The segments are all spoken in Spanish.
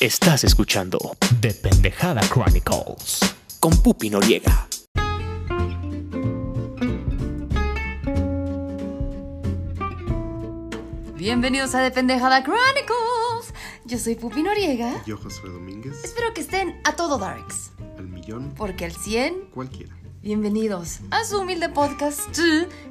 Estás escuchando The Pendejada Chronicles. con Pupi Noriega. Bienvenidos a The Pendejada Chronicles. Yo soy Pupi Noriega. Yo, Josué Domínguez, Espero que estén a todo darks, al millón, porque al 100, cualquiera. bienvenidos a su humilde podcast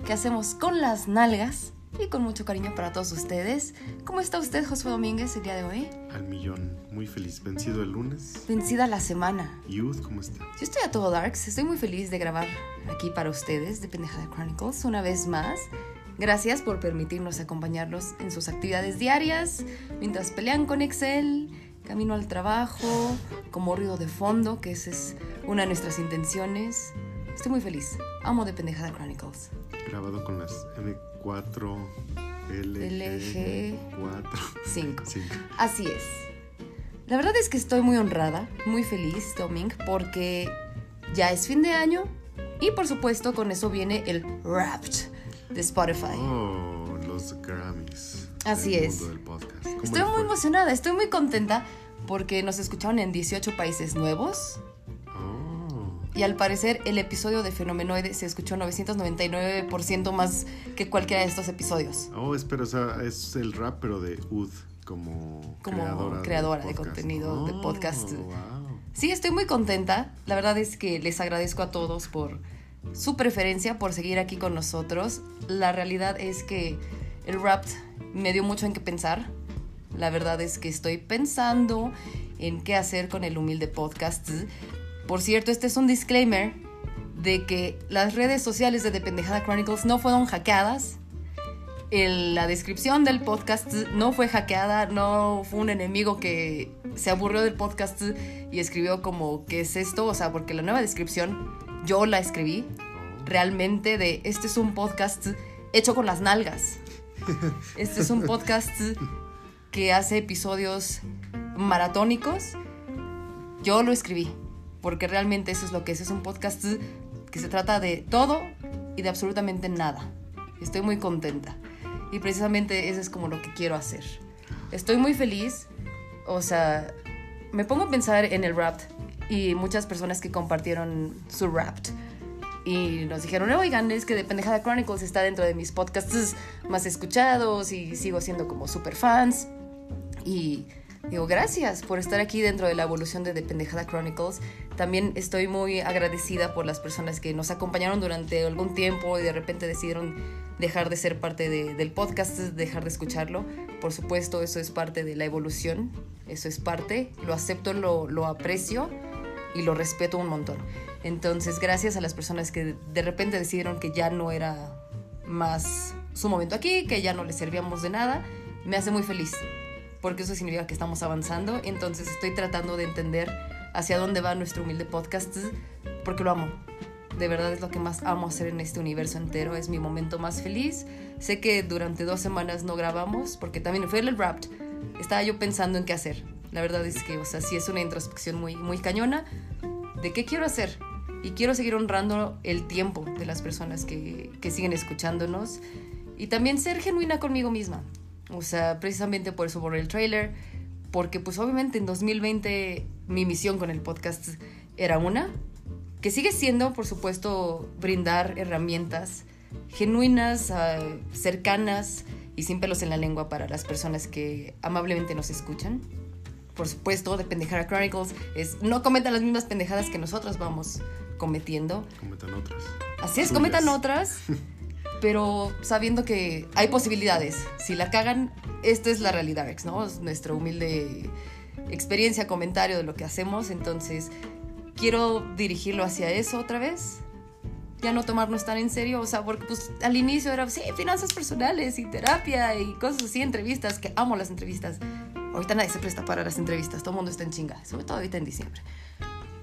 que hacemos con las nalgas y con mucho cariño para todos ustedes. ¿Cómo está usted, Josué Domínguez, el día de hoy? Al millón, muy feliz. Vencido el lunes. Vencida la semana. Youth, ¿cómo está? Yo estoy a todo darks, estoy muy feliz de grabar aquí para ustedes, de Pendejada Chronicles, una vez más. Gracias por permitirnos acompañarlos en sus actividades diarias, mientras pelean con Excel, camino al trabajo, como ruido de fondo, que esa es una de nuestras intenciones. Estoy muy feliz. Amo de Pendejada Chronicles. Grabado con las M4, LG, 4, 5. 5. Así es. La verdad es que estoy muy honrada, muy feliz, Doming, porque ya es fin de año y por supuesto con eso viene el Wrapped de Spotify. Oh, los Grammys. Así del es. mundo del podcast. ¿Cómo Estoy muy emocionada, estoy muy contenta porque nos escucharon en 18 países nuevos y al parecer el episodio de Fenomenoide se escuchó 999% más que cualquiera de estos episodios. oh, espera, o sea, es el rap, pero de UD, como, Como creadora, creadora de contenido de Oh, podcast. wow. Sí, estoy muy contenta. La verdad es que les agradezco a todos por su preferencia, por seguir aquí con nosotros. La realidad es que el rap me dio mucho en qué pensar. La verdad es que estoy pensando en qué hacer con el humilde podcast. Por cierto, este es un disclaimer de que las redes sociales de Dependejada Chronicles no fueron hackeadas. El- la descripción del podcast no fue hackeada, no fue un enemigo que se aburrió del podcast y escribió como, ¿qué es esto? O sea, porque la nueva descripción yo la escribí realmente de, este es un podcast hecho con las nalgas. Este es un podcast que hace episodios maratónicos. Yo lo escribí, porque realmente eso es lo que es. Es un podcast que se trata de todo y de absolutamente nada. Estoy muy contenta. Y precisamente eso es como lo que quiero hacer. Estoy muy feliz. O sea, me pongo a pensar en el rap y muchas personas que compartieron su rap y nos dijeron, oigan, es que de Pendejada Chronicles está dentro de mis podcasts más escuchados y sigo siendo como super fans. Y digo, gracias por estar aquí dentro de la evolución de The Pendejada Chronicles. También estoy muy agradecida por las personas que nos acompañaron durante algún tiempo y de repente decidieron dejar de ser parte de- del podcast, dejar de escucharlo. Por supuesto, eso es parte de la evolución, eso es parte, lo acepto, lo, lo aprecio y lo respeto un montón. Entonces, gracias a las personas que de repente decidieron que ya no era más su momento aquí, que ya no les servíamos de nada, me hace muy feliz, porque eso significa que estamos avanzando. Entonces, estoy tratando de entender hacia dónde va nuestro humilde podcast, porque lo amo. De verdad es lo que más amo hacer en este universo entero, es mi momento más feliz. Sé que durante dos semanas no grabamos, porque también fue el Wrapped. Estaba yo pensando en qué hacer. La verdad es que, o sea, sí es una introspección muy, muy cañona de qué quiero hacer. Y quiero seguir honrando el tiempo de las personas que, que siguen escuchándonos. Y también ser genuina conmigo misma. O sea, precisamente por eso borré el trailer. Porque pues obviamente en 2020 mi misión con el podcast era una. Que sigue siendo, por supuesto, brindar herramientas genuinas, ah, cercanas y sin pelos en la lengua para las personas que amablemente nos escuchan por supuesto, de Pendejada Chronicles, es no cometan las mismas pendejadas que nosotros vamos cometiendo. Cometan otras. Así es, Suyas. cometan otras, pero sabiendo que hay posibilidades. Si la cagan, esta es la realidad, ¿no? Es nuestra humilde experiencia, comentario de lo que hacemos. Entonces, quiero dirigirlo hacia eso otra vez. Ya no tomarnos tan en serio, o sea, porque pues al inicio era, sí, finanzas personales y terapia y cosas así, entrevistas, que amo las entrevistas. Ahorita nadie se presta para las entrevistas, todo el mundo está en chinga, sobre todo ahorita en diciembre.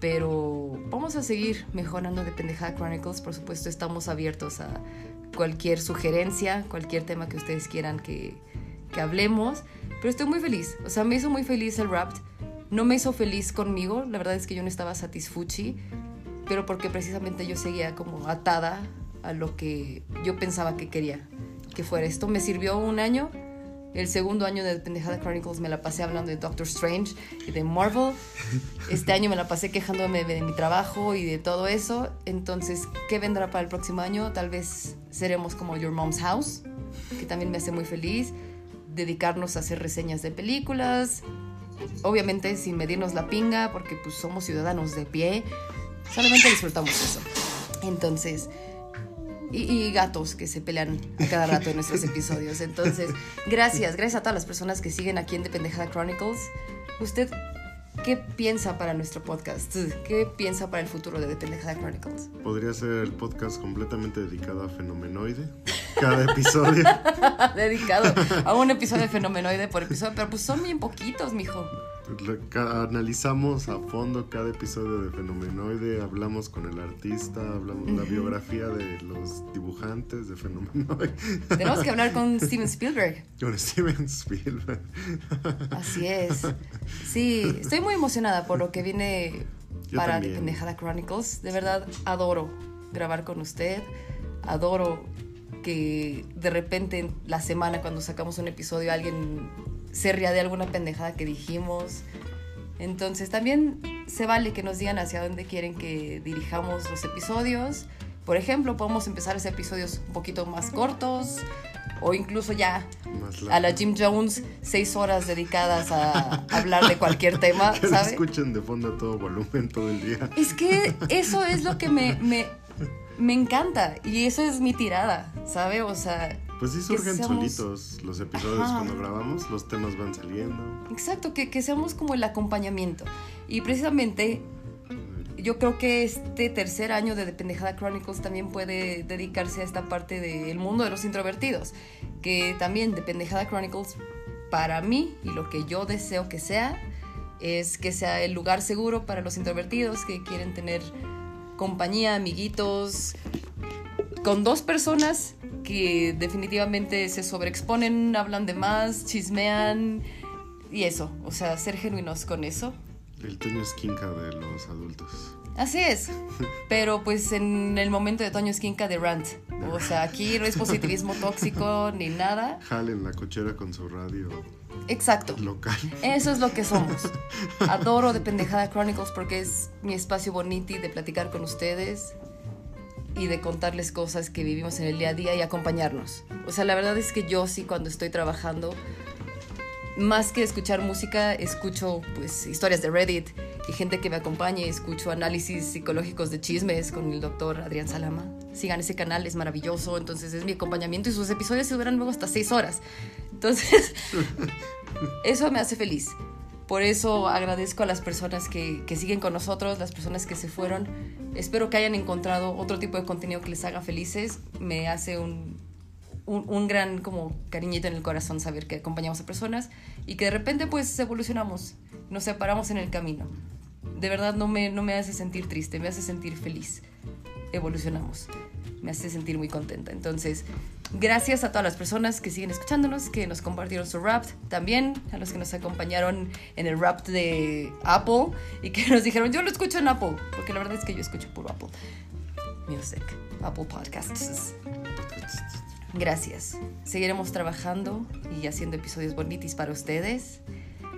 Pero vamos a seguir mejorando de Pendejada Chronicles. Por supuesto, estamos abiertos a cualquier sugerencia, cualquier tema que ustedes quieran que, que hablemos. Pero estoy muy feliz. O sea, me hizo muy feliz el rap. No me hizo feliz conmigo. La verdad es que yo no estaba satisfuchi. Pero porque precisamente yo seguía como atada a lo que yo pensaba que quería que fuera esto. Me sirvió un año El segundo año de Pendejada Chronicles me la pasé hablando de Doctor Strange y de Marvel. Este año me la pasé quejándome de mi trabajo y de todo eso. Entonces, ¿qué vendrá para el próximo año? Tal vez seremos como Your Mom's House, que también me hace muy feliz. Dedicarnos a hacer reseñas de películas. Obviamente sin medirnos la pinga, porque pues somos ciudadanos de pie. Solamente disfrutamos eso. Entonces, y, y gatos que se pelean a cada rato en nuestros episodios. Entonces, gracias, gracias a todas las personas que siguen aquí en The Pendejada Chronicles. ¿Usted qué piensa para nuestro podcast? ¿Qué piensa para el futuro de The Pendejada Chronicles? Podría ser el podcast completamente dedicado a Fenomenoide. Cada episodio. Dedicado a un episodio de Fenomenoide por episodio, pero pues son bien poquitos, mijo. Analizamos a fondo cada episodio de Fenomenoide, hablamos con el artista, hablamos la biografía de los dibujantes de Fenomenoide, Tenemos que hablar con Steven Spielberg. con Steven Spielberg. Así es. Sí, estoy muy emocionada por lo que viene Yo para también. The Pendejada Chronicles. De verdad, adoro grabar con usted. Adoro que de repente en la semana cuando sacamos un episodio alguien se ría de alguna pendejada que dijimos. Entonces también se vale que nos digan hacia dónde quieren que dirijamos los episodios. Por ejemplo, podemos empezar a hacer episodios un poquito más cortos o incluso ya a la. Jim Jones, seis horas dedicadas a hablar de cualquier tema, Que ¿sabe? escuchen de fondo a todo volumen todo el día. Es que eso es lo que me, me, me encanta y eso es mi tirada, ¿sabe? O sea, Pues sí surgen seamos- solitos los episodios Ajá. cuando grabamos, los temas van saliendo. exacto, que, que seamos como el acompañamiento. Y precisamente yo creo que este tercer año de The Pendejada Chronicles también puede dedicarse a esta parte del mundo de los introvertidos. Que también The Pendejada Chronicles, para mí, y lo que yo deseo que sea, es que sea el lugar seguro para los introvertidos que quieren tener compañía, amiguitos, con dos personas que definitivamente se sobreexponen, hablan de más, chismean y eso, o sea, ser genuinos con eso. El Toño Esquinca de los adultos. Así es. Pero pues en el momento de Toño Esquinca de Rant. O sea, aquí no es positivismo tóxico ni nada. Jale en la cochera con su radio Exacto. local. Eso es lo que somos. Adoro de Pendejada Chronicles porque es mi espacio bonito de platicar con ustedes y de contarles cosas que vivimos en el día a día y acompañarnos. O sea, la verdad es que yo sí cuando estoy trabajando, más que escuchar música, escucho pues historias de Reddit y gente que me acompañe, escucho análisis psicológicos de chismes con el doctor Adrián Salama. Sigan ese canal, es maravilloso, entonces es mi acompañamiento y sus episodios se duran luego hasta seis horas. Entonces, eso me hace feliz. Por eso agradezco a las personas que, que siguen con nosotros, las personas que se fueron. Espero que hayan encontrado otro tipo de contenido que les haga felices. Me hace un, un, gran como cariñito en el corazón saber que acompañamos a personas y que de repente pues evolucionamos, nos separamos en el camino. De verdad no me, no me hace sentir triste, me hace sentir feliz. Evolucionamos. Me hace sentir muy contenta. Entonces, gracias a todas las personas que siguen escuchándonos, que nos compartieron su rap, también a los que nos acompañaron en el rap de Apple y que nos dijeron, yo lo escucho en Apple, porque la verdad es que yo escucho puro Apple Music, Apple Podcasts. Gracias. Seguiremos trabajando y haciendo episodios bonitos para ustedes.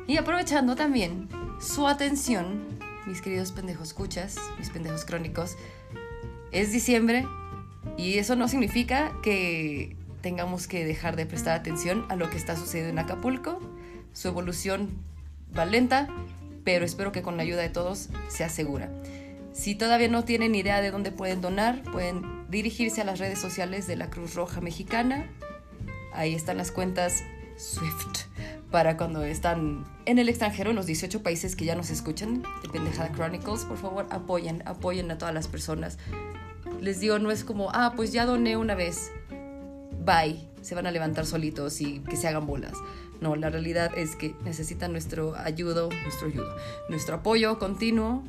Y aprovechando también su atención, mis queridos pendejos escuchas, mis pendejos crónicos. Es diciembre y eso no significa que tengamos que dejar de prestar atención a lo que está sucediendo en Acapulco. Su evolución va lenta, pero espero que con la ayuda de todos sea segura. Si todavía no tienen idea de dónde pueden donar, pueden dirigirse a las redes sociales de la Cruz Roja Mexicana. Ahí están las cuentas SWIFT para cuando están en el extranjero, en los 18 países que ya nos escuchan, de Pendejada Chronicles. Por favor, apoyen, apoyen a todas las personas. Les digo, no es como, ah, pues ya doné una vez. Bye. Se van a levantar solitos y que se hagan bolas. No, la realidad es que necesitan nuestro ayudo, nuestro ayudo, nuestro apoyo continuo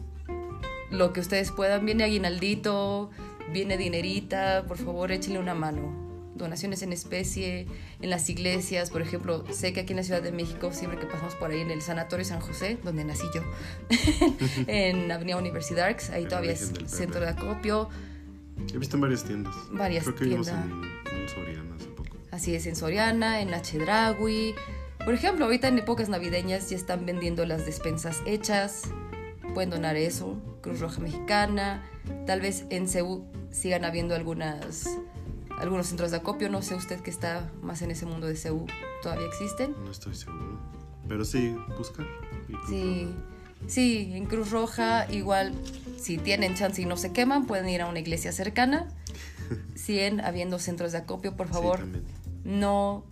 lo que ustedes puedan. Viene aguinaldito, viene dinerita, por favor échenle una mano. Donaciones en especie, en las iglesias, por ejemplo, sé que aquí en la Ciudad de México, siempre que pasamos por ahí en el Sanatorio San José, donde nací yo, en Avenida Universidad, ahí todavía es centro de acopio, He visto en varias tiendas. Varias Creo que vimos tiendas. en un Soriana hace poco. Así es, en Soriana, en la Chedraui. Por ejemplo, ahorita en épocas navideñas ya están vendiendo las despensas hechas. Pueden donar eso. Cruz Roja Mexicana. Tal vez en Ceú sigan habiendo algunas, algunos centros de acopio. No sé usted que está más en ese mundo de Ceú. ¿Todavía existen? No estoy seguro. Pero sí, buscar. Sí, sí, en Cruz Roja igual, si tienen chance y no se queman, pueden ir a una iglesia cercana. Siguen habiendo centros de acopio, por favor, no,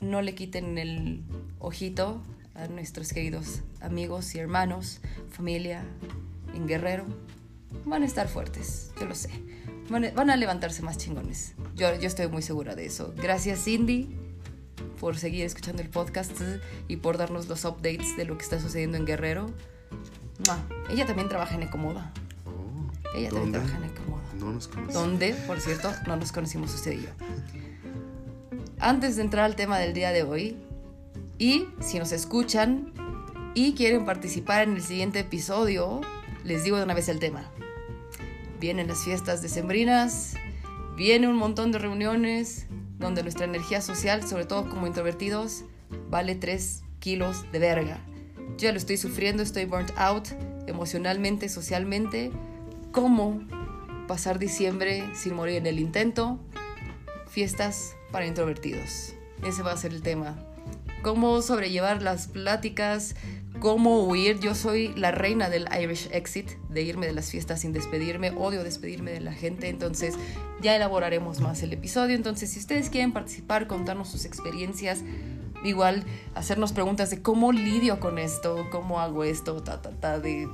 no le quiten el ojito a nuestros queridos amigos y hermanos, familia en Guerrero. Van a estar fuertes, yo lo sé. Van a, van a levantarse más chingones. Yo, yo estoy muy segura de eso. Gracias, Cindy, por seguir escuchando el podcast y por darnos los updates de lo que está sucediendo en Guerrero. Ella también trabaja en Ecomoda. Ella también ¿dónde? trabaja en Ecomoda. No nos conocemos. Donde, por cierto, no nos conocimos usted y yo. Antes de entrar al tema del día de hoy, y si nos escuchan y quieren participar en el siguiente episodio, les digo de una vez el tema. Vienen las fiestas decembrinas, viene un montón de reuniones donde nuestra energía social, sobre todo como introvertidos, vale 3 kilos de verga. Yo ya lo estoy sufriendo, estoy burnt out emocionalmente, socialmente. ¿Cómo pasar diciembre sin morir en el intento? Fiestas para introvertidos. Ese va a ser el tema. Cómo sobrellevar las pláticas, cómo huir. Yo soy la reina del Irish exit, de irme de las fiestas sin despedirme. Odio despedirme de la gente, entonces ya elaboraremos más el episodio. Entonces, si ustedes quieren participar, contarnos sus experiencias, igual hacernos preguntas de cómo lidio con esto, cómo hago esto, ta, ta, ta, de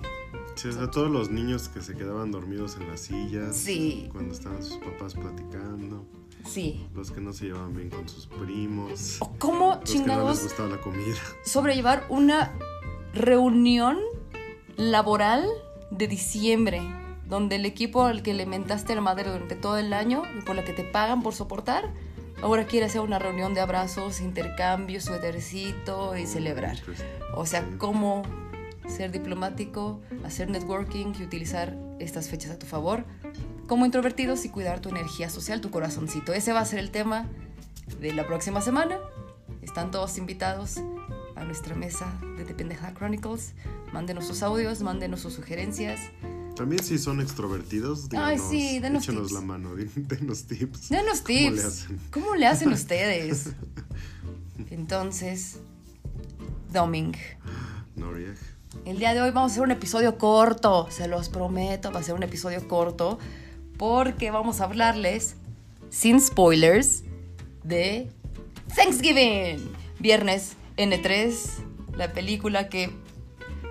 Sí, o sea, todos los niños que se quedaban dormidos en las sillas. Sí. Cuando estaban sus papás platicando. sí. Los que no se llevaban bien con sus primos. O cómo Los que no chingados les gustaba la comida. sobrellevar una reunión laboral de diciembre, donde el equipo al que le mentaste la madre durante todo el año y por la que te pagan por soportar, ahora quiere hacer una reunión de abrazos, intercambio, suétercito y celebrar. Pues, O sea, cómo ser diplomático, hacer networking y utilizar estas fechas a tu favor como introvertidos y cuidar tu energía social, tu corazoncito. Ese va a ser el tema de la próxima semana. Están todos invitados a nuestra mesa de The Pendeja Chronicles. Mándenos sus audios, mándenos sus sugerencias. También si son extrovertidos, Ay, díganos, sí, denos échenos tips. la mano, denos tips. Denos ¿Cómo le tips. hacen? ¿Cómo le hacen ustedes? Entonces, Doming. Norieg. El día de hoy vamos a hacer un episodio corto, se los prometo, va a ser un episodio corto, porque vamos a hablarles, sin spoilers, de Thanksgiving. Viernes N3, la película que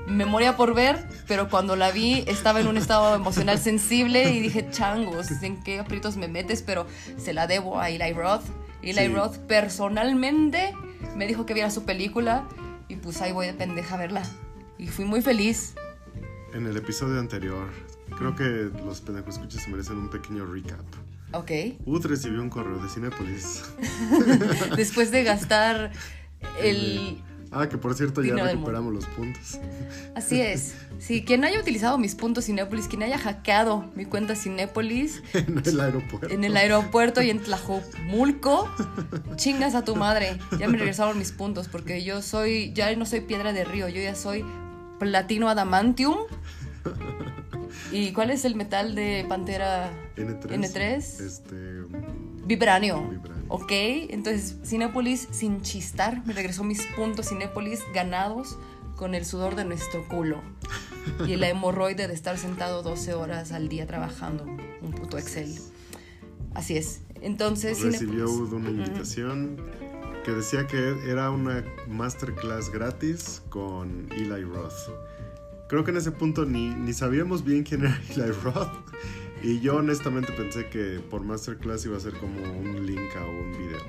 me moría por ver, pero cuando la vi estaba en un estado emocional sensible y dije, changos, ¿en qué aprietos me metes? Pero se la debo a Eli Roth. Eli Sí. Roth personalmente me dijo que viera su película y pues ahí voy de pendeja a verla. Y fui muy feliz. En el episodio anterior, creo que los escuchas se merecen un pequeño recap. Ok. Ut recibió un correo de Cinépolis. Después de gastar el... Ah, que por cierto ya recuperamos los puntos. Así es. Sí, quien haya utilizado mis puntos Cinépolis, quien haya hackeado mi cuenta Cinépolis en el aeropuerto. en el aeropuerto y en Tlajomulco, chingas a tu madre. Ya me regresaron mis puntos porque yo soy, ya no soy piedra de río, yo ya soy platino adamantium. ¿Y cuál es el metal de Pantera N3. N3? Este. Vibranio. Vibranio. Ok, entonces Cinépolis sin chistar me regresó mis puntos Cinépolis ganados con el sudor de nuestro culo y la hemorroide de estar sentado 12 horas al día trabajando un puto Excel. Así es. Entonces Recibió Cinépolis- una invitación que decía que era una masterclass gratis con Eli Roth. Creo que en ese punto ni, ni sabíamos bien quién era Eli Roth. Y yo honestamente pensé que por masterclass iba a ser como un link a un video.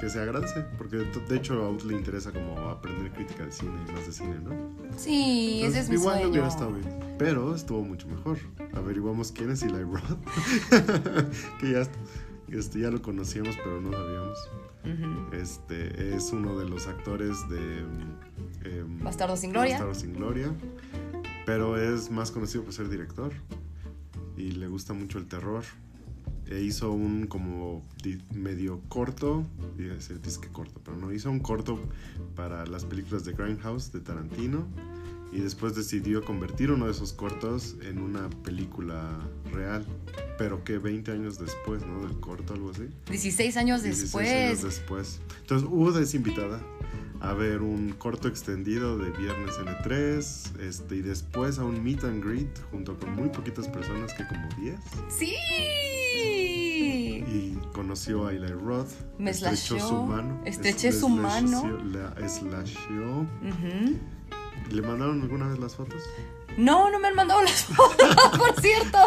Que se agradece, porque de hecho a Ud le interesa como aprender crítica de cine y más de cine, ¿no? Sí, ese es mi igual sueño. hubiera estado bien. Pero estuvo mucho mejor. Averiguamos quién es Eli Roth. que ya, este, ya lo conocíamos, pero no sabíamos. Este es uno de los actores de em, Bastardo sin Gloria. Bastardo sin Gloria, pero es más conocido por ser director y le gusta mucho el terror. e hizo un como di- medio corto, iba a decir disque corto, pero no, hizo un corto para las películas de Grindhouse de Tarantino y después decidió convertir uno de esos cortos en una película real, pero que 20 años después, ¿no? Del corto, algo así. 16 años 16 después. años después. Entonces, Ud es invitada a ver un corto extendido de Viernes N3 este, y después a un meet and greet junto con muy poquitas personas, que como 10. ¡Sí! Y conoció a Eli Roth. Me estrechó slasheó, su mano. estreché es- su mano. La slasheó. Ujú. ¿Le mandaron alguna vez las fotos? No, no me han mandado las fotos, por cierto.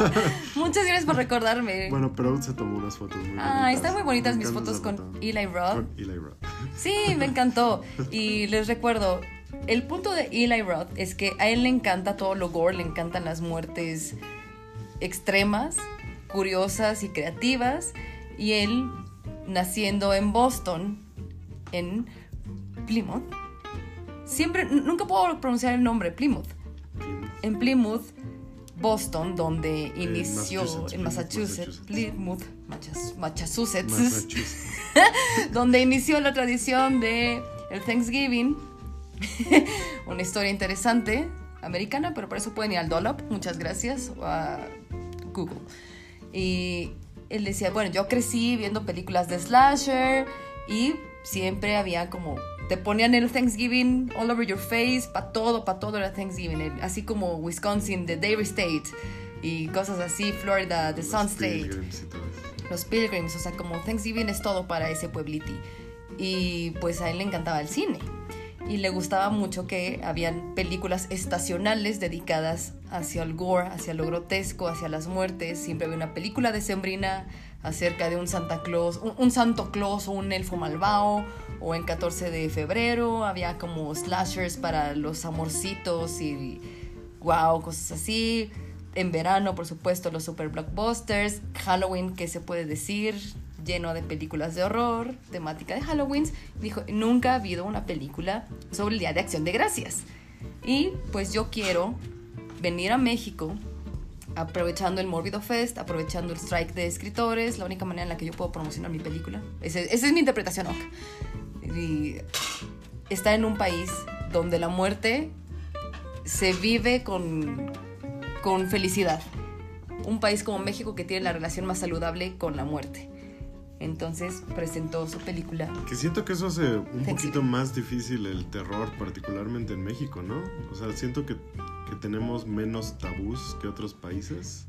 Muchas gracias por recordarme. Bueno, pero Ud se tomó unas fotos muy bonitas. ah, están muy bonitas Me mis fotos con foto. Eli Roth. Con Eli Roth. Sí, me encantó. Y les recuerdo, el punto de Eli Roth es que a él le encanta todo lo gore, le encantan las muertes extremas, curiosas y creativas. Y él, naciendo en Boston, en Plymouth, siempre, nunca puedo pronunciar el nombre, Plymouth. En Plymouth, Boston, donde inició Massachusetts, en Massachusetts. Plymouth, Massachusetts, Massachusetts. donde inició la tradición de el Thanksgiving. Una historia interesante, americana, pero por eso pueden ir al Dollop, muchas gracias, o a Google. Y él decía, bueno, yo crecí viendo películas de slasher y siempre había como, te ponían el Thanksgiving all over your face, para todo, para todo era Thanksgiving, el- así como Wisconsin, The Dairy State y cosas así, Florida, The Sun Los State Pilgrims y todo eso. los Pilgrims, o sea, como Thanksgiving es todo para ese puebliti. Y pues a él le encantaba el cine. Y le gustaba mucho que habían películas estacionales dedicadas hacia el gore, hacia lo grotesco, hacia las muertes. Siempre había una película de Sembrina acerca de un Santa Claus, un, un Santo Claus o un elfo malvado. O en 14 de febrero había como slashers para los amorcitos y wow, cosas así. En verano, por supuesto, los super blockbusters. Halloween, ¿qué se puede decir? Lleno de películas de horror, temática de Halloween. Dijo, nunca ha habido una película sobre el Día de Acción de Gracias. Y pues yo quiero venir a México aprovechando el Mórbido Fest, aprovechando el strike de escritores, la única manera en la que yo puedo promocionar mi película. Ese- esa es mi interpretación, ok. Y está en un país donde la muerte se vive con, con felicidad. Un país como México que tiene la relación más saludable con la muerte. Entonces presentó su película. Que siento que eso hace un poquito más difícil el terror, particularmente en México, ¿no? O sea, siento que, que tenemos menos tabús que otros países.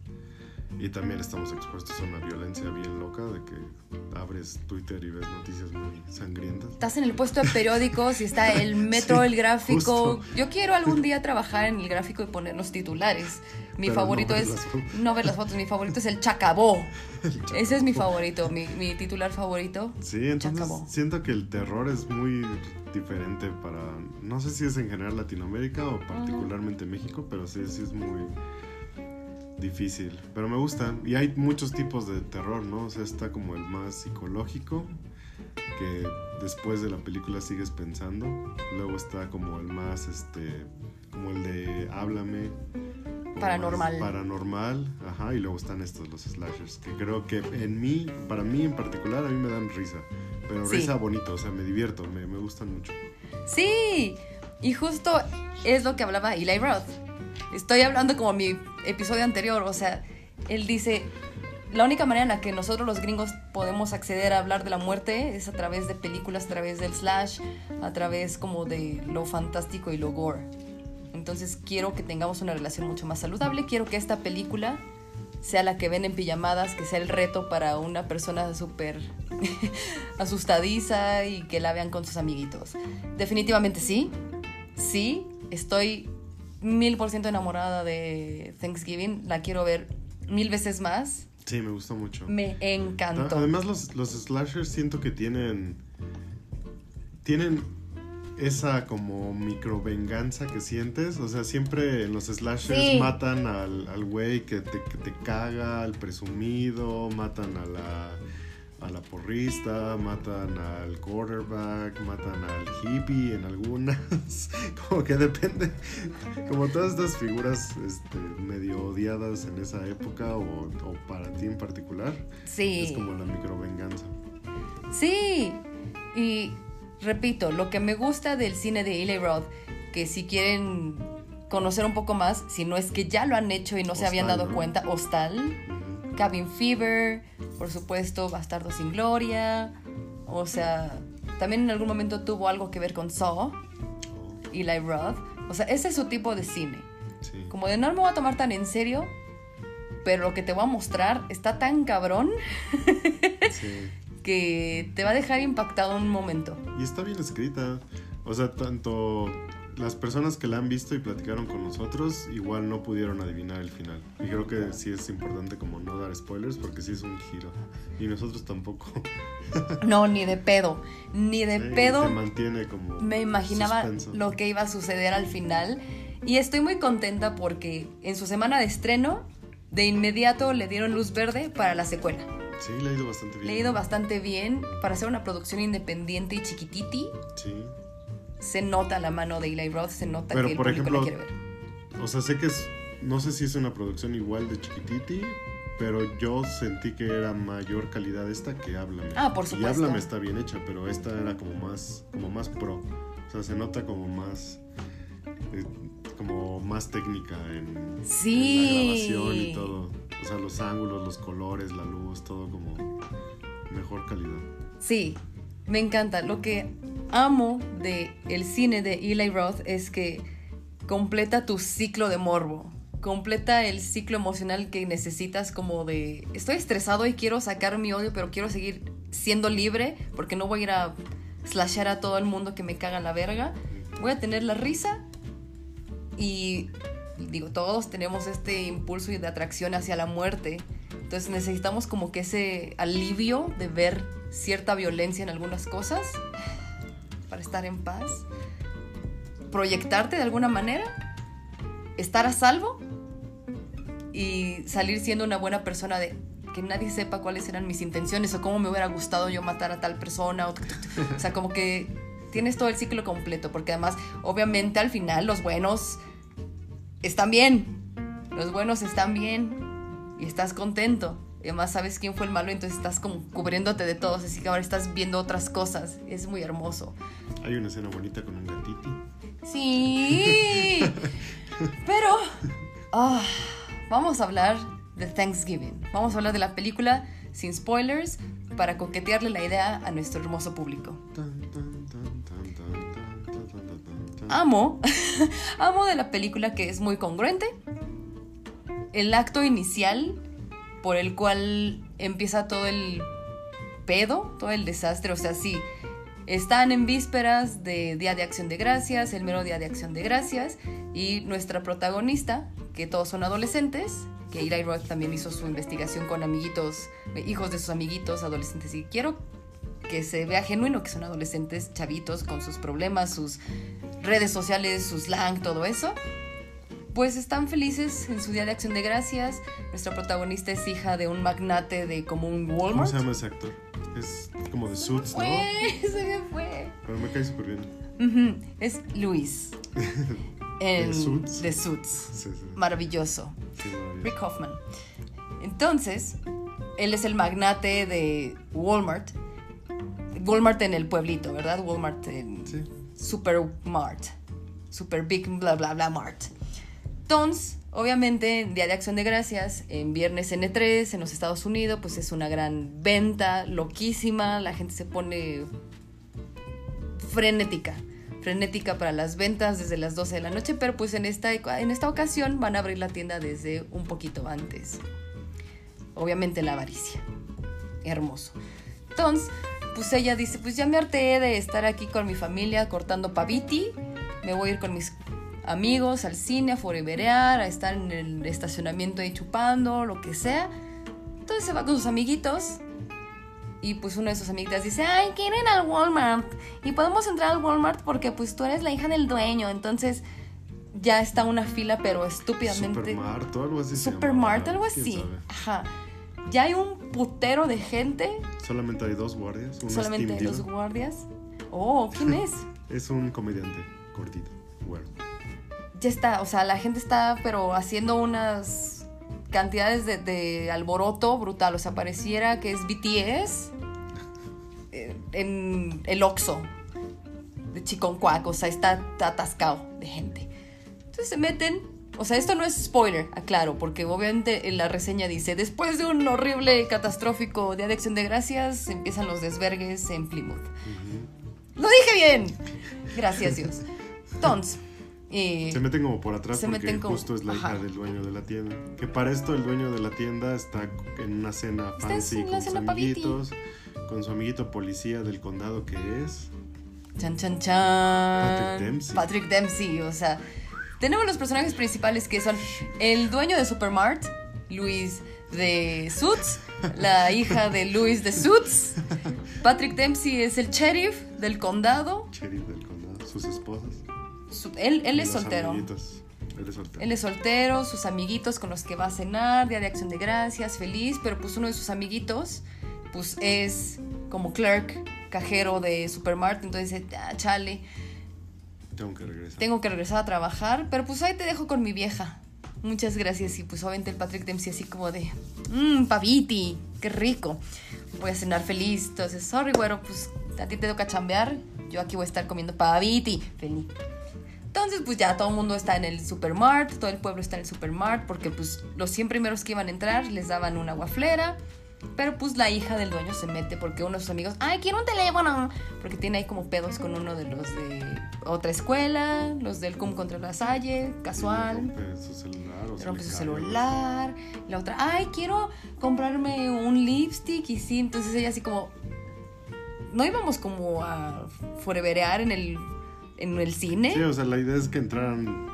Y también estamos expuestos a una violencia bien loca de que abres Twitter y ves noticias muy sangrientas. Estás en el puesto de periódicos y está el metro, Sí, el gráfico. justo. Yo quiero algún día trabajar en el gráfico y ponernos titulares. Mi Pero favorito no es. No ver las fotos, mi favorito es el Chacabó. Ese es mi favorito, mi, mi titular favorito. Sí, entonces Chacabó. siento que el terror es muy diferente para, no sé si es en general Latinoamérica o particularmente México, pero sí, sí es muy difícil. Pero me gusta. Y hay muchos tipos de terror, ¿no? O sea, está como el más psicológico, que después de la película sigues pensando. Luego está como el más, este, como el de Háblame. Paranormal. Paranormal, ajá. Y luego están estos, los slashers, que creo que en mí, para mí en particular, a mí me dan risa. Pero Sí. risa bonito, o sea, me divierto, me, me gustan mucho. Sí, y justo es lo que hablaba Eli Roth. Estoy hablando como mi episodio anterior, o sea, él dice, la única manera en la que nosotros los gringos podemos acceder a hablar de la muerte es a través de películas, a través del slash, a través como de lo fantástico y lo gore. Entonces quiero que tengamos una relación mucho más saludable, quiero que esta película sea la que ven en pijamadas, que sea el reto para una persona súper asustadiza y que la vean con sus amiguitos. Definitivamente sí, sí, estoy mil por ciento enamorada de Thanksgiving, la quiero ver mil veces más, Sí, me gusta mucho. me encantó. Además, los, los slashers siento que tienen. Tienen esa como micro venganza que sientes. O sea, siempre en los slashers Sí. matan al, al güey que te, que te caga, al presumido, matan a la. A la porrista, matan al quarterback, matan al hippie en algunas. como que depende. Como todas estas figuras este, medio odiadas en esa época o, o para ti en particular. Sí. Es como la microvenganza. Sí. Y repito, lo que me gusta del cine de Eli Roth, que si quieren conocer un poco más, si no es que ya lo han hecho y no se habían dado ¿no? cuenta, Hostal, Ujú. Cabin Fever, por supuesto, Bastardo sin Gloria, o sea, también en algún momento tuvo algo que ver con Saw, Eli Roth, o sea, ese es su tipo de cine, sí. como de no me voy a tomar tan en serio, pero lo que te voy a mostrar está tan cabrón sí. que te va a dejar impactado un momento. Y está bien escrita. O sea, tanto las personas que la han visto y platicaron con nosotros igual no pudieron adivinar el final. Y creo que sí es importante como no dar spoilers porque sí es un giro. Y nosotros tampoco. No, ni de pedo, ni de Sí, pedo mantiene como me imaginaba suspenso. lo que iba a suceder al final. Y estoy muy contenta porque en su semana de estreno, de inmediato le dieron luz verde para la secuela. Sí, le ha ido bastante bien. Le ha ido bastante bien para hacer una producción independiente y chiquititi. Sí. Se nota la mano de Eli Roth, se nota Pero, que el por público ejemplo, la quiere ver. O sea, sé que es. No sé si es una producción igual de Chiquititi, pero yo sentí que era mayor calidad esta que Háblame. Ah, por Y supuesto. Háblame está bien hecha, pero esta era como más, como más pro. O sea, se nota como más. eh, como más técnica en, Sí. en la grabación y todo. O sea, los ángulos, los colores, la luz, todo como mejor calidad. Sí, me encanta. Lo que amo de el cine de Eli Roth es que completa tu ciclo de morbo. Completa el ciclo emocional que necesitas como de estoy estresado y quiero sacar mi odio, pero quiero seguir siendo libre porque no voy a ir a slashar a todo el mundo que me caga la verga. Voy a tener la risa y digo, todos tenemos este impulso de atracción hacia la muerte. Entonces necesitamos como que ese alivio de ver cierta violencia en algunas cosas estar en paz. Proyectarte de alguna manera, estar a salvo y salir siendo una buena persona de que nadie sepa cuáles eran mis intenciones o cómo me hubiera gustado yo matar a tal persona. O, o sea, como que tienes todo el ciclo completo, porque además, obviamente al final los buenos están bien. Los buenos están bien y estás contento además sabes quién fue el malo, entonces estás como cubriéndote de todos, así que ahora estás viendo otras cosas, es muy hermoso. Hay una escena bonita con un gatiti. Sí, pero ah, vamos a hablar de Thanksgiving, vamos a hablar de la película sin spoilers para coquetearle la idea a nuestro hermoso público. Amo, amo de la película que es muy congruente. El acto inicial por el cual empieza todo el pedo, todo el desastre, o sea, sí, están en vísperas de Día de Acción de Gracias, el mero Día de Acción de Gracias, y nuestra protagonista, que todos son adolescentes, que Eli Roth también hizo su investigación con amiguitos, hijos de sus amiguitos adolescentes, y quiero que se vea genuino que son adolescentes chavitos con sus problemas, sus redes sociales, su slang, todo eso. Pues están felices en su día de acción de gracias. Nuestra protagonista es hija de un magnate de como un ¿Cómo Walmart. se llama ese actor? Es como de Suits, ¿no? Se me fue. Pero me cae súper bien. Es Luis. ¿De Suits? The Suits. Sí, sí. Maravilloso. Rick Hoffman. Entonces, él es el magnate de Walmart. Walmart en el pueblito, ¿verdad? Walmart en Sí. Supermart. Super Big bla bla bla Mart. Entonces, obviamente, en Día de Acción de Gracias, en viernes N3 en los Estados Unidos, pues es una gran venta, loquísima, la gente se pone frenética, frenética para las ventas desde las 12 de la noche, pero pues en esta, en esta ocasión van a abrir la tienda desde un poquito antes. Obviamente la avaricia. Hermoso. Entonces, pues ella dice, pues ya me harté de estar aquí con mi familia cortando paviti, me voy a ir con mis amigos al cine a foreverear, a estar en el estacionamiento ahí chupando, lo que sea. Entonces se va con sus amiguitos y pues uno de sus amiguitas dice, ay, quieren al Walmart y podemos entrar al Walmart porque pues tú eres la hija del dueño, entonces ya está una fila pero estúpidamente... Supermart o algo así. Supermart, algo así. Ajá. Ya hay un putero de gente, Solamente hay dos guardias. Solamente los Dillon. guardias. Oh, ¿quién es? Es un comediante cortito. Bueno. Ya está, o sea, la gente está, pero haciendo unas cantidades de, de alboroto brutal. O sea, pareciera que es BTS eh, en el Oxxo de Chiconcuac. O sea, está atascado de gente. Entonces se meten. O sea, esto no es spoiler, aclaro, porque obviamente en la reseña dice, después de un horrible catastrófico Día de Acción de Gracias, empiezan los desvergues en Plymouth. Lo dije bien. Gracias Dios. Entonces, eh, Se meten como por atrás se porque meten como- justo es la hija ajá. del dueño de la tienda. Que para esto el dueño de la tienda está en una cena fancy en con sus cena paviti. amiguitos, con su amiguito policía del condado que es. Chan, chan, chan. Patrick Dempsey. Patrick Dempsey, o sea. Tenemos los personajes principales que son el dueño de Supermart, Luis de Suits, la hija de Luis de Suits. Patrick Dempsey es el sheriff del condado. Sheriff del condado, sus esposas. Su- él es soltero. amiguitos. Él es soltero. Él es soltero, sus amiguitos con los que va a cenar, Día de Acción de Gracias, feliz, pero pues uno de sus amiguitos, pues es como clerk, cajero de Supermart, entonces dice, ah, chale, Tengo que regresar. tengo que regresar a trabajar, pero pues ahí te dejo con mi vieja. Muchas gracias. Y pues obviamente el Patrick Dempsey así como de, mmm, paviti, qué rico. Voy a cenar feliz. Entonces, sorry, güero, pues a ti te toca chambear. Yo aquí voy a estar comiendo paviti, feliz. Entonces, pues ya todo el mundo está en el supermart, todo el pueblo está en el supermart, porque pues los 100 primeros que iban a entrar les daban una guaflera. Pero pues la hija del dueño se mete porque uno de sus amigos, ay, quiero un teléfono. Porque tiene ahí como pedos con uno de los de otra escuela, los del CUM contra la Salle, casual. Rompe su celular o Rompe su celular. La otra, ay, quiero comprarme un lipstick. Y sí, entonces ella así como. No íbamos como a foreverear en el, en el cine. Sí, o sea, la idea es que entraran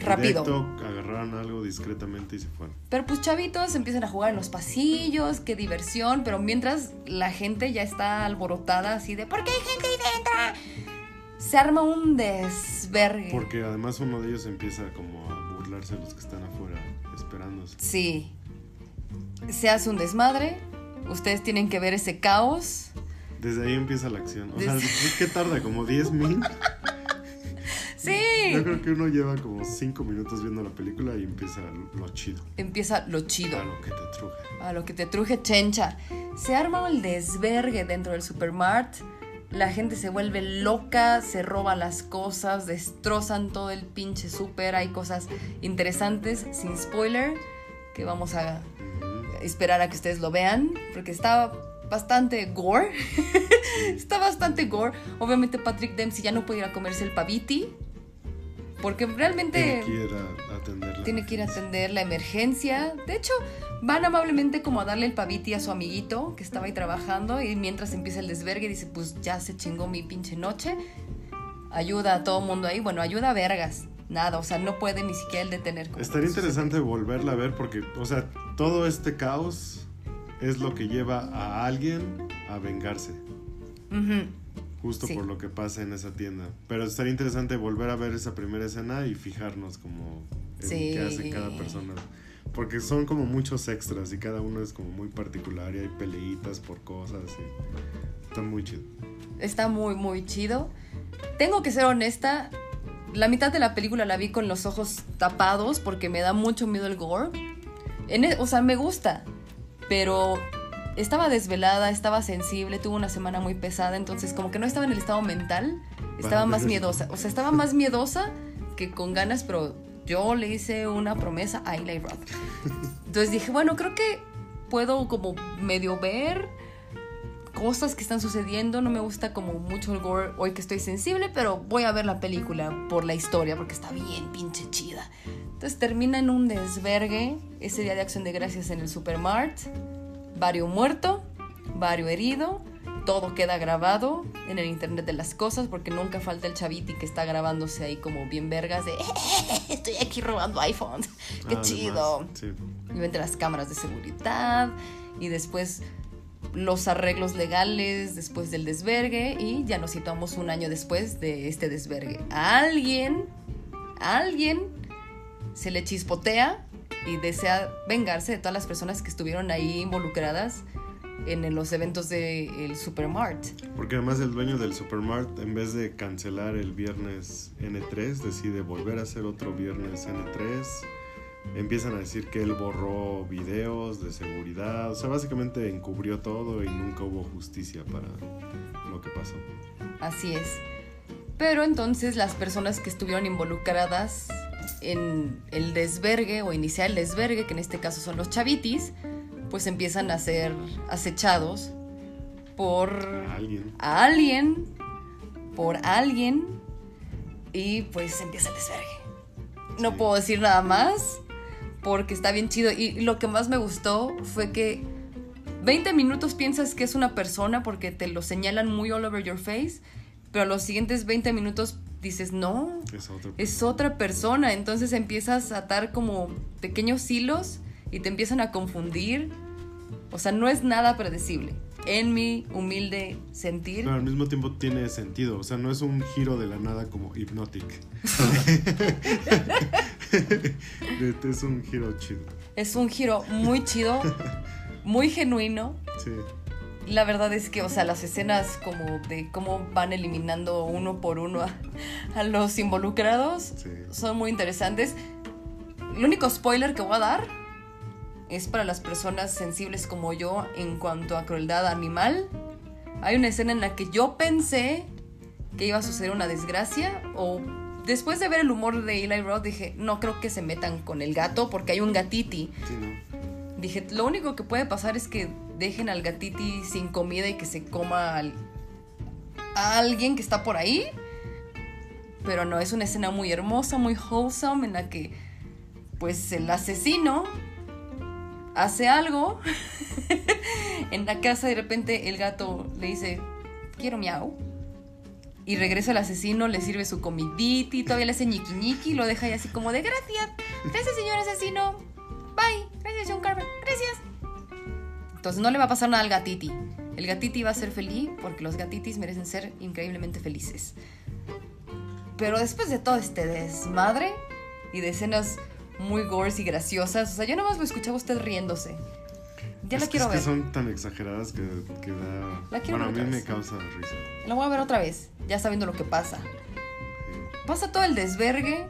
Rápido. directo, agarraran algo discretamente y se fueran. Pero pues chavitos empiezan a jugar en los pasillos, qué diversión, pero mientras la gente ya está alborotada así de ¿por qué hay gente ahí dentro? Se arma un desvergue. Porque además uno de ellos empieza como a burlarse de los que están afuera esperándose. Sí. Se hace un desmadre. Ustedes tienen que ver ese caos. Desde ahí empieza la acción. O sea, ¿qué tarda? ¿Como 10 mil? Sí. Yo creo que uno lleva como 5 minutos viendo la película y empieza lo chido. Empieza lo chido. A lo que te truje. A lo que te truje chencha. Se arma el desvergue dentro del supermart. La gente se vuelve loca, se roba las cosas, destrozan todo el pinche super. Hay cosas interesantes, sin spoiler, que vamos a esperar a que ustedes lo vean, porque está bastante gore. está bastante gore. Obviamente Patrick Dempsey ya no puede ir a comerse el paviti, porque realmente Tiene que ir a, a atenderla. tiene que ir a atender la emergencia. De hecho, van amablemente como a darle el paviti a su amiguito que estaba ahí trabajando y mientras empieza el desvergue dice, pues ya se chingó mi pinche noche. Ayuda a todo mundo ahí. Bueno, ayuda a vergas. Nada, o sea, no puede ni siquiera el detener. Estaría interesante volverla a ver porque, o sea, todo este caos es lo que lleva a alguien a vengarse. Ujú. Justo Sí. por lo que pasa en esa tienda. Pero estaría interesante volver a ver esa primera escena y fijarnos como en Sí. qué hace cada persona. Porque son como muchos extras y cada uno es como muy particular y hay peleitas por cosas y está muy chido. Está muy, muy chido. Tengo que ser honesta. La mitad de la película la vi con los ojos tapados porque me da mucho miedo el gore. En e- o sea, me gusta. Pero estaba desvelada, estaba sensible, tuve una semana muy pesada, entonces como que no estaba en el estado mental, estaba más miedosa. O sea, estaba más miedosa que con ganas, pero yo le hice una promesa a Eli Roth. Entonces dije, bueno, creo que puedo como medio ver cosas que están sucediendo. No me gusta como mucho el gore hoy que estoy sensible, pero voy a ver la película por la historia porque está bien pinche chida. Entonces termina en un desvergue ese día de acción de gracias en el Supermart. Vario muerto, vario herido. Todo queda grabado en el internet de las cosas porque nunca falta el chaviti que está grabándose ahí como bien vergas de estoy aquí robando iPhones. Qué chido Sí. y entre las cámaras de seguridad y después los arreglos legales después del desvergue y ya nos situamos un año después de este desvergue. Alguien, alguien se le chispotea y desea vengarse de todas las personas que estuvieron ahí involucradas en los eventos del Supermart. Porque además el dueño del Supermart, en vez de cancelar el viernes N3, decide volver a hacer otro viernes N3. Empiezan a decir que él borró videos de seguridad. O sea, básicamente encubrió todo y nunca hubo justicia para lo que pasó. Así es. Pero entonces las personas que estuvieron involucradas en el desvergue o iniciar el desvergue, que en este caso son los chavitis, pues empiezan a ser acechados por Alguien. a alguien, por alguien, y pues empieza el desvergue. No Sí. puedo decir nada más, porque está bien chido. Y lo que más me gustó fue que 20 minutos piensas que es una persona porque te lo señalan muy all over your face, pero a los siguientes 20 minutos dices, no, Es otro. es otra persona. Entonces empiezas a atar como pequeños hilos y te empiezan a confundir. O sea, no es nada predecible. En mi humilde sentir. Pero al mismo tiempo tiene sentido. O sea, no es un giro de la nada como Hypnotic. es un giro chido. Es un giro muy chido, muy genuino. Sí. La verdad es que, o sea, las escenas como de cómo van eliminando uno por uno a, a los involucrados Sí. son muy interesantes. El único spoiler que voy a dar es para las personas sensibles como yo en cuanto a crueldad animal. Hay una escena en la que yo pensé que iba a suceder una desgracia o después de ver el humor de Eli Roth dije, no creo que se metan con el gato porque hay un gatiti. Sí, ¿no? Dije, lo único que puede pasar es que dejen al gatiti sin comida y que se coma al- a alguien que está por ahí. Pero no, es una escena muy hermosa, muy wholesome, en la que pues el asesino hace algo en la casa de repente el gato le dice, quiero miau. Y regresa el asesino, le sirve su comidita y todavía le hace ñiqui ñiqui y lo deja ahí así como de gracias. Gracias, señor asesino. Bye. Gracias, John Carver. Gracias. Entonces no le va a pasar nada al gatiti. El gatiti va a ser feliz porque los gatitis merecen ser increíblemente felices. Pero después de todo este desmadre y de escenas muy gores y graciosas, o sea, yo nada más lo escuchaba a usted riéndose. Ya es la que, quiero es ver. que son tan exageradas que, que da. La quiero bueno, a ver mí otra me vez. causa risa. La voy a ver otra vez, ya sabiendo lo que pasa. Pasa todo el desvergue,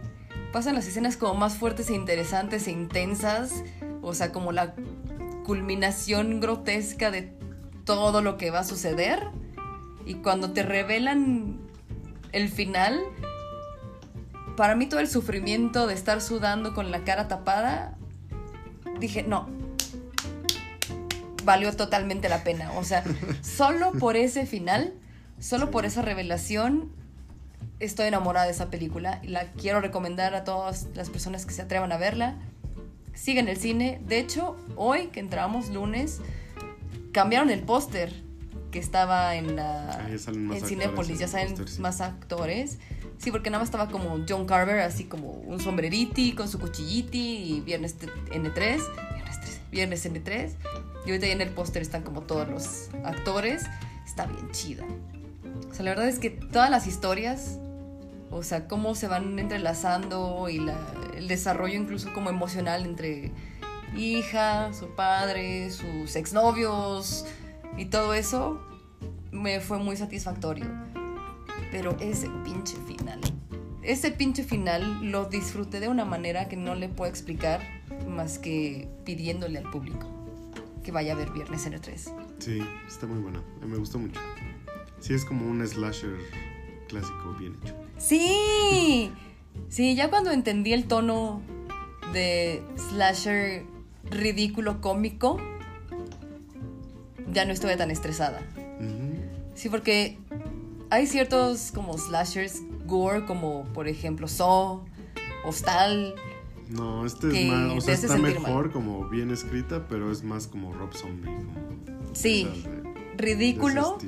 pasan las escenas como más fuertes e interesantes e intensas, o sea, como la culminación grotesca de todo lo que va a suceder. Y cuando te revelan el final, para mí todo el sufrimiento de estar sudando con la cara tapada, dije, no, valió totalmente la pena. O sea, solo por ese final, solo por esa revelación, estoy enamorada de esa película y la quiero recomendar a todas las personas que se atrevan a verla. Sigan el cine. De hecho, hoy que entramos, lunes, cambiaron el póster que estaba en la salen en actores Cinépolis, ya póster, sí. más actores. Sí, porque nada más estaba como John Carver, así como un sombreriti con su cuchilliti y viernes t- N3, viernes, 3, viernes N3. Y ahorita ya en el póster están como todos los actores. Está bien chida. O sea, la verdad es que todas las historias, o sea, cómo se van entrelazando y la- el desarrollo incluso como emocional entre hija, su padre, sus exnovios y todo eso, me fue muy satisfactorio. Pero ese pinche final, ese pinche final lo disfruté de una manera que no le puedo explicar más que pidiéndole al público que vaya a ver Viernes en el 3. Sí, está muy buena. Me gustó mucho. Sí, es como un slasher clásico bien hecho. Sí, sí, ya cuando entendí el tono de slasher ridículo cómico, ya no estuve tan estresada. Sí, porque hay ciertos como slashers gore, como por ejemplo Saw, Hostal. No, este es más, o sea, está mejor, mal. como bien escrita, pero es más como Rob Zombie. Como Sí, de- ridículo.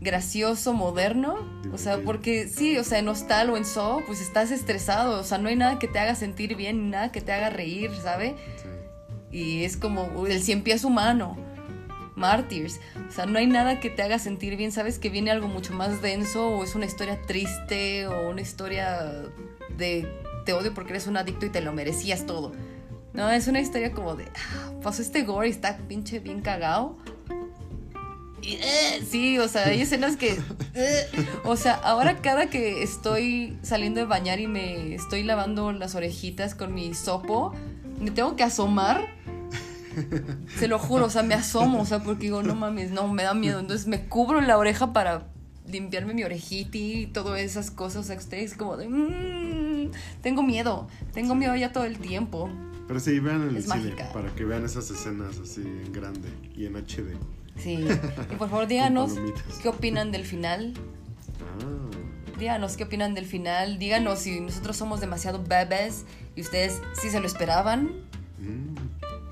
Gracioso, moderno. O sea, porque sí, o sea, en Hostal o en Saw, pues estás estresado. O sea, no hay nada que te haga sentir bien, ni nada que te haga reír, ¿sabe? Sí. Y es como el cien pies humano. Martyrs. O sea, no hay nada que te haga sentir bien. Sabes que viene algo mucho más denso o es una historia triste o una historia de te odio porque eres un adicto y te lo merecías todo. No, es una historia como de. ah, pasó este gore y está pinche bien cagado. Eh, sí, o sea, hay escenas que. eh, o sea, ahora cada que estoy saliendo de bañar y me estoy lavando las orejitas con mi sopo, me tengo que asomar. Se lo juro, o sea, me asomo, o sea, porque digo, no mames, no, me da miedo. Entonces me cubro la oreja para limpiarme mi orejiti y todas esas cosas. O sea, ustedes como de. "Mm, tengo miedo, tengo miedo ya todo el tiempo. Pero sí, vean en el Es cine mágica. para que vean esas escenas así en grande y en HD. Sí. Y por favor, díganos qué opinan del final. Ah, Díganos qué opinan del final. Díganos si nosotros somos demasiado bebés y ustedes sí se lo esperaban. mm,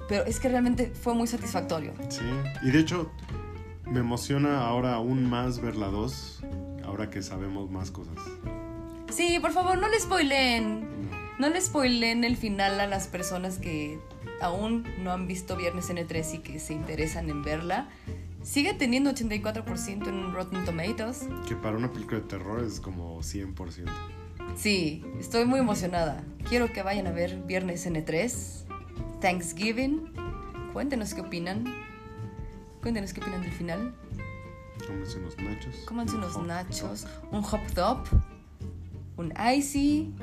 Pero es que realmente fue muy satisfactorio. sí. Y de hecho, me emociona ahora aún más ver la 2, ahora que sabemos más cosas. Sí, por favor, no le spoilen. No. No le spoilen el final a las personas que aún no han visto Viernes N3 y que se interesan en verla. Sigue teniendo 84% en Rotten Tomatoes. Que para una película de terror es como 100%. Sí, estoy muy emocionada. Quiero que vayan a ver Viernes N3, Thanksgiving. Cuéntenos qué opinan. Cuéntenos qué opinan del final. Cómense unos nachos. Cómanse un unos hot nachos, dog. un hop top, un icy.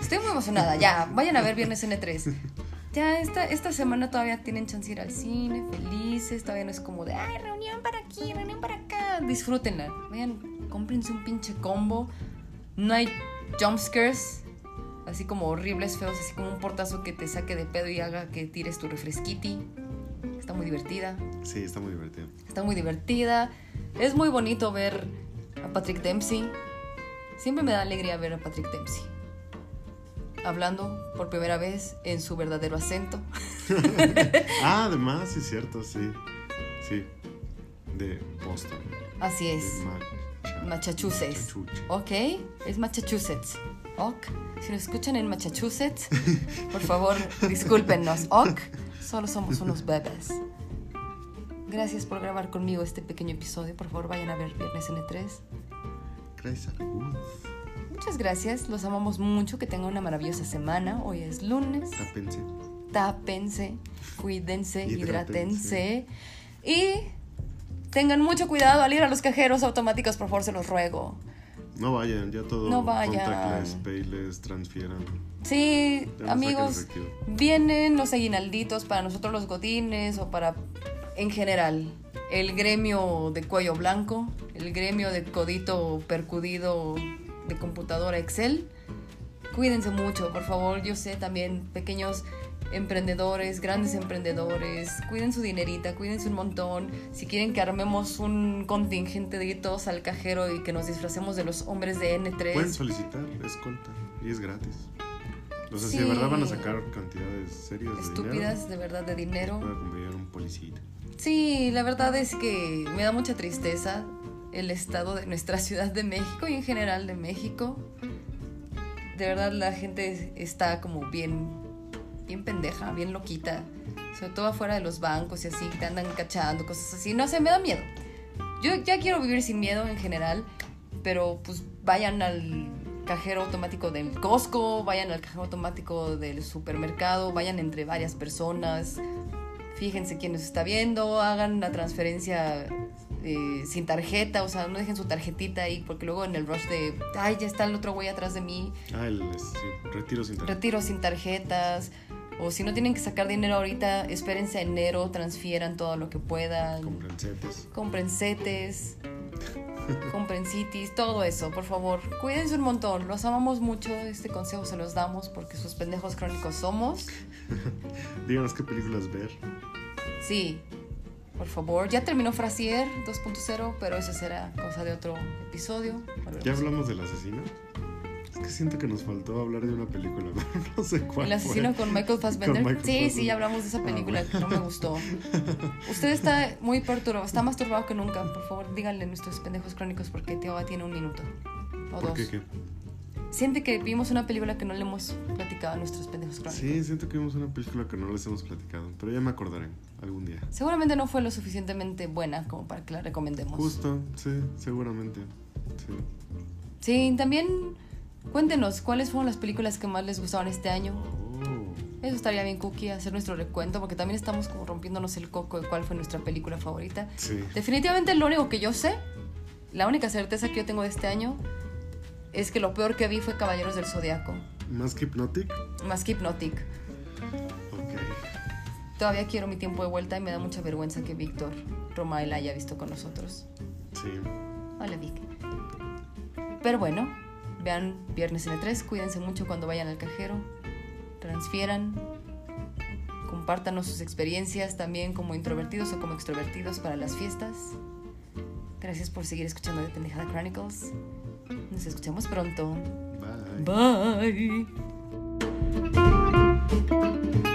Estoy muy emocionada, ya, vayan a ver Viernes N3. Ya, esta, esta semana todavía tienen chance de ir al cine, felices, todavía no es como de, ay, reunión para aquí, reunión para acá. Disfrútenla, vayan, cómprense un pinche combo. No hay jumpscares, así como horribles, feos, así como un portazo que te saque de pedo y haga que tires tu refresquiti. Está muy divertida. Sí, está muy divertido. Está muy divertida. Es muy bonito ver a Patrick Dempsey. Siempre me da alegría ver a Patrick Dempsey. Hablando por primera vez en su verdadero acento. Ah, además, sí es cierto, sí. Sí. De Boston. Así es. Macha- Massachusetts. Ok, es Massachusetts. Ok. Si nos escuchan en Massachusetts, por favor, discúlpenos. Ok. Solo somos unos bebés. Gracias por grabar conmigo este pequeño episodio. Por favor, vayan a ver Viernes N3. Gracias. Uf, Muchas gracias, los amamos mucho, que tengan una maravillosa semana. Hoy es lunes, tápense. tápense, cuídense, Hidrátense. y tengan mucho cuidado al ir a los cajeros automáticos, por favor, se los ruego. No vayan, ya todo. No vayan. Contactless, payless, transfieran. Sí, Ya amigos, vienen los aguinalditos para nosotros los godines o para, en general, el gremio de cuello blanco, el gremio de codito percudido de computadora Excel. Cuídense mucho, por favor. Yo sé también pequeños emprendedores, grandes emprendedores, cuiden su dinerita, cuídense un montón. Si quieren que armemos un contingente de ir todos al cajero y que nos disfracemos de los hombres de N3. Pueden solicitar escolta y es gratis. O sea, si Sí. de verdad van a sacar cantidades serias de estúpidas de verdad de dinero. dinero, acompañar un policía. Sí, la verdad es que me da mucha tristeza el estado de nuestra Ciudad de México y en general de México. De verdad la gente está como bien, bien pendeja, bien loquita. Sobre todo afuera de los bancos y así, te andan cachando, cosas así. No sé, me da miedo. Yo ya quiero vivir sin miedo en general, pero pues vayan al cajero automático del Costco, vayan al cajero automático del supermercado, vayan entre varias personas, fíjense quién nos está viendo, hagan la transferencia eh, sin tarjeta, o sea, no dejen su tarjetita ahí, porque luego en el rush de, ay, ya está el otro güey atrás de mí, Ah, el sí, retiro sin tarjeta. retiro sin tarjetas, o si no tienen que sacar dinero ahorita, espérense a enero, transfieran todo lo que puedan, Compren setes. compren setes, compren cities, todo eso, por favor, cuídense un montón, los amamos mucho, este consejo se los damos porque sus pendejos crónicos somos. Díganos qué películas ver. Sí, por favor. Ya terminó Frasier 2.0, pero eso será cosa de otro episodio. Volvemos. ¿Ya hablamos del asesino? Es que siento que nos faltó hablar de una película, pero no sé cuál. El asesino fue. con Michael Fassbender. Con Michael sí, sí, Fassbender. ya hablamos de esa Ah, película bueno. que no me gustó. Usted está muy perturbado, está más turbado que nunca. Por favor, díganle a nuestros pendejos crónicos porque Teo tiene un minuto. O ¿Por dos. qué qué? Siente que vimos una película que no le hemos platicado a nuestros pendejos crónicos. Sí, siento que vimos una película que no les hemos platicado, pero ya me acordaré algún día. Seguramente no fue lo suficientemente buena como para que la recomendemos. Justo, sí, seguramente. Sí. Sí, también cuéntenos cuáles fueron las películas que más les gustaron este año. Oh, Eso estaría bien, Cookie, hacer nuestro recuento, porque también estamos como rompiéndonos el coco de cuál fue nuestra película favorita. Sí. Definitivamente lo único que yo sé, la única certeza que yo tengo de este año, es que lo peor que vi fue Caballeros del Zodiaco, ¿Más que Hypnotic? más que Hypnotic. Todavía quiero mi tiempo de vuelta y me da mucha vergüenza que Víctor Romay la haya visto con nosotros. Sí. Hola, Vic. Pero bueno, vean Viernes en el 3, cuídense mucho cuando vayan al cajero, transfieran, compártanos sus experiencias también como introvertidos o como extrovertidos para las fiestas. Gracias por seguir escuchando de Pendejada Chronicles. Nos escuchamos pronto. Bye. Bye.